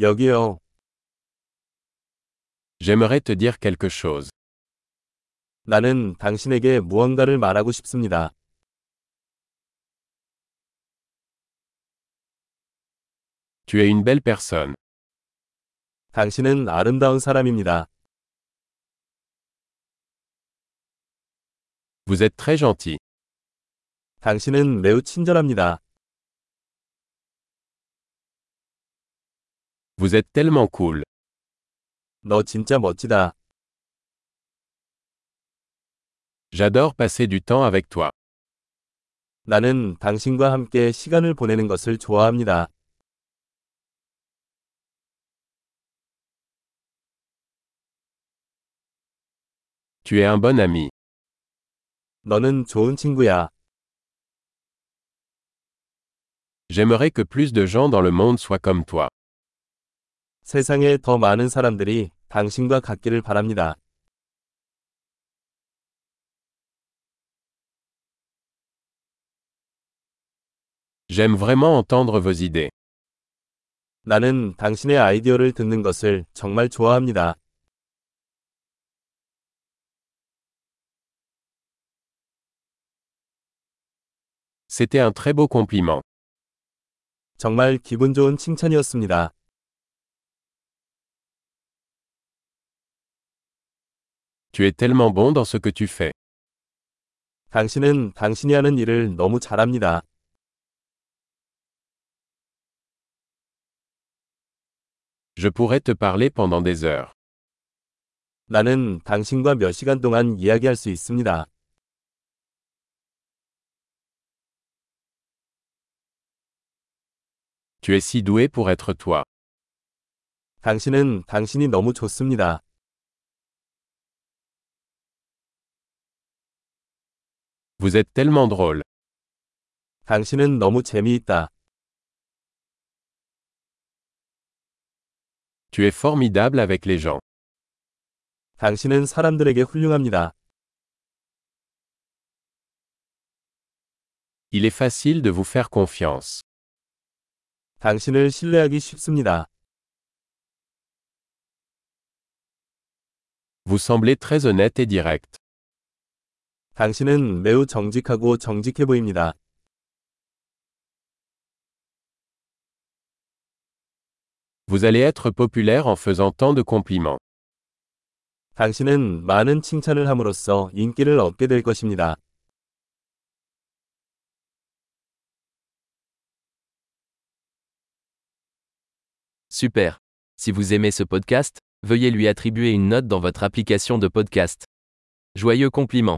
여기요. J'aimerais te dire quelque chose. 나는 당신에게 무언가를 말하고 싶습니다. Tu es une belle personne. 당신은 아름다운 사람입니다. Vous êtes très gentil. 당신은 매우 친절합니다. Vous êtes tellement cool. 너 진짜 멋지다. J'adore passer du temps avec toi. 나는 당신과 함께 시간을 보내는 것을 좋아합니다. Tu es un bon ami. 너는 좋은 친구야. J'aimerais que plus de gens dans le monde soient comme toi. 세상에 더 많은 사람들이 당신과 같기를 바랍니다. J'aime vraiment entendre vos idées. 나는 당신의 아이디어를 듣는 것을 정말 좋아합니다. C'était un très beau compliment. 정말 기분 좋은 칭찬이었습니다. Tu es tellement bon dans ce que tu fais. 당신은 당신이 하는 일을 너무 잘합니다. Je pourrais te parler pendant des heures. 나는 당신과 몇 시간 동안 이야기할 수 있습니다. Tu es si doué pour être toi. 당신은 당신이 너무 좋습니다. Vous êtes tellement drôle. 당신은 너무 재미있다. Tu es formidable avec les gens. 당신은 사람들에게 훌륭합니다. Il est facile de vous faire confiance. 당신을 신뢰하기 쉽습니다. Vous semblez très honnête et direct. 당신은 매우 정직하고 정직해 보입니다. Vous allez être populaire en faisant tant de compliments. 당신은 많은 칭찬을 함으로써 인기를 얻게 될 것입니다. Super. Si vous aimez ce podcast, veuillez lui attribuer une note dans votre application de podcast. Joyeux compliment.